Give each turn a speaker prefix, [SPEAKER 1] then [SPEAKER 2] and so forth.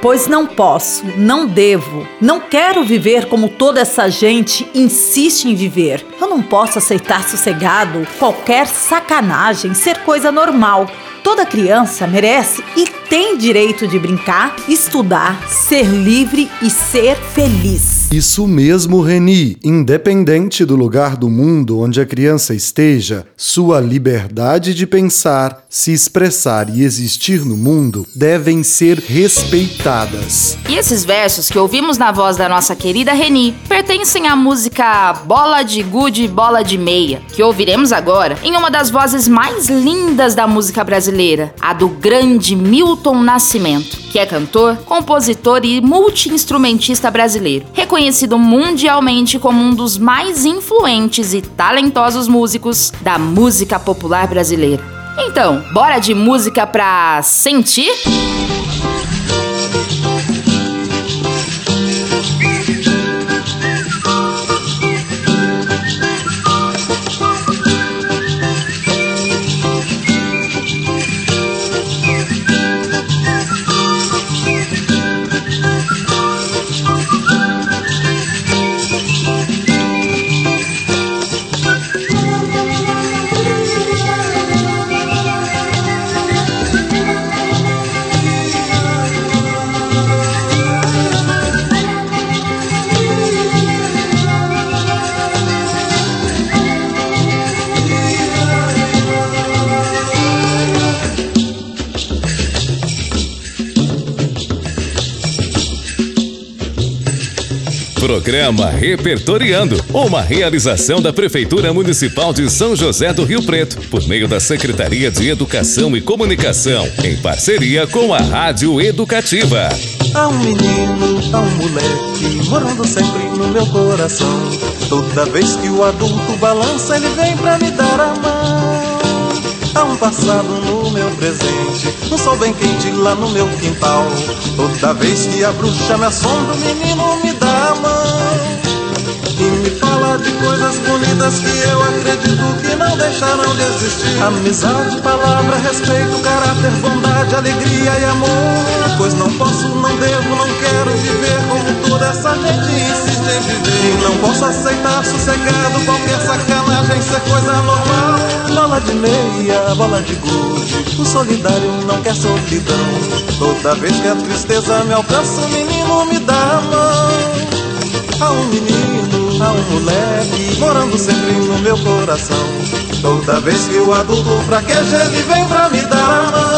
[SPEAKER 1] Pois não posso, não devo, não quero viver como toda essa gente insiste em viver. Eu não posso aceitar sossegado qualquer sacanagem ser coisa normal. Toda criança merece e tem direito de brincar, estudar, ser livre e ser feliz.
[SPEAKER 2] Isso mesmo, Reni. Independente do lugar do mundo onde a criança esteja, sua liberdade de pensar, se expressar e existir no mundo devem ser respeitadas.
[SPEAKER 3] E esses versos que ouvimos na voz da nossa querida Reni pertencem à música Bola de Gude, Bola de Meia, que ouviremos agora em uma das vozes mais lindas da música brasileira, a do grande Milton Nascimento, que é cantor, compositor e multiinstrumentista brasileiro, mundialmente como um dos mais influentes e talentosos músicos da música popular brasileira. Então, bora de música pra sentir?
[SPEAKER 4] Programa Repertoriando, uma realização da Prefeitura Municipal de São José do Rio Preto, por meio da Secretaria de Educação e Comunicação, em parceria com a Rádio Educativa.
[SPEAKER 5] Há um menino, há um moleque, morando sempre no meu coração. Toda vez que o adulto balança, ele vem pra me dar a mão. Há um passado no meu presente, um sol bem quente lá no meu quintal. Toda vez que a bruxa me assombra, o menino me dá a mão. E me fala de coisas bonitas que eu acredito que não deixarão de existir. Amizade, palavra, respeito, caráter, bondade, alegria e amor. Pois não posso, não devo, não quero viver toda essa gente insiste em viver. Não posso aceitar sossegado qualquer sacanagem ser coisa normal. Bola de meia, bola de gude, o solidário não quer solidão. Toda vez que a tristeza me alcança, o menino me dá a mão. Há um menino, há um moleque, morando sempre no meu coração. Toda vez que o adulto fraqueja, ele vem pra me dar a mão.